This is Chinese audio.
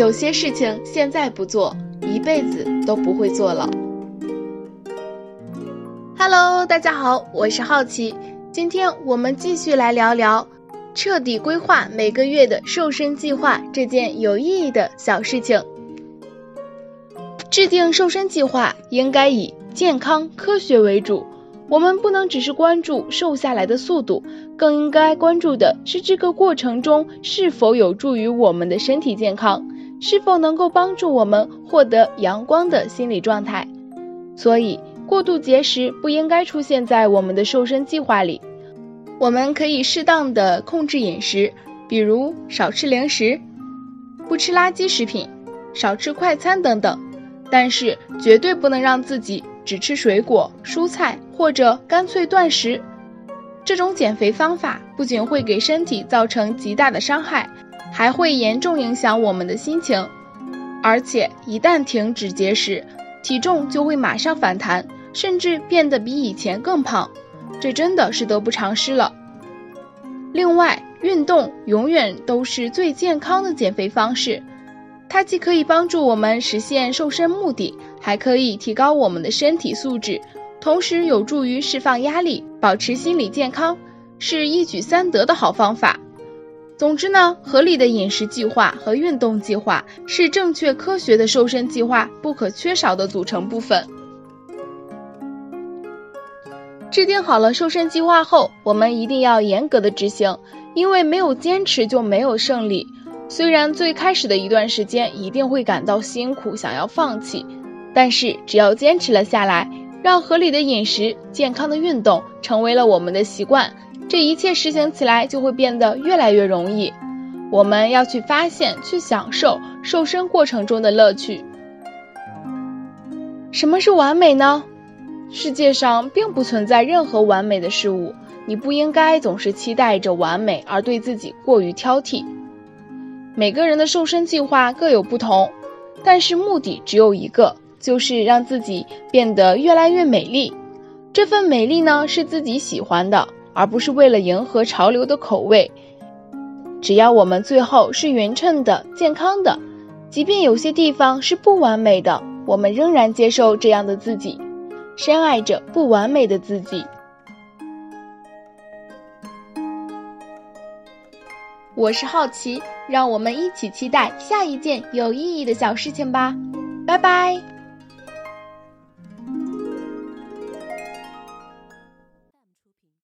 有些事情现在不做，一辈子都不会做了。Hello，大家好，我是好奇，今天我们继续来聊聊彻底规划每个月的瘦身计划这件有意义的小事情。制定瘦身计划应该以健康科学为主，我们不能只是关注瘦下来的速度，更应该关注的是这个过程中是否有助于我们的身体健康，是否能够帮助我们获得阳光的心理状态。所以。过度节食不应该出现在我们的瘦身计划里。我们可以适当的控制饮食，比如少吃零食，不吃垃圾食品，少吃快餐等等。但是绝对不能让自己只吃水果、蔬菜或者干脆断食。这种减肥方法不仅会给身体造成极大的伤害，还会严重影响我们的心情。而且一旦停止节食，体重就会马上反弹。甚至变得比以前更胖，这真的是得不偿失了。另外，运动永远都是最健康的减肥方式，它既可以帮助我们实现瘦身目的，还可以提高我们的身体素质，同时有助于释放压力、保持心理健康，是一举三得的好方法。总之呢，合理的饮食计划和运动计划是正确科学的瘦身计划不可缺少的组成部分。制定好了瘦身计划后，我们一定要严格的执行，因为没有坚持就没有胜利。虽然最开始的一段时间一定会感到辛苦，想要放弃，但是只要坚持了下来，让合理的饮食、健康的运动成为了我们的习惯，这一切实行起来就会变得越来越容易。我们要去发现、去享受瘦身过程中的乐趣。什么是完美呢？世界上并不存在任何完美的事物，你不应该总是期待着完美而对自己过于挑剔。每个人的瘦身计划各有不同，但是目的只有一个，就是让自己变得越来越美丽。这份美丽呢，是自己喜欢的，而不是为了迎合潮流的口味。只要我们最后是匀称的、健康的，即便有些地方是不完美的，我们仍然接受这样的自己。深爱着不完美的自己。我是好奇，让我们一起期待下一件有意义的小事情吧。拜拜。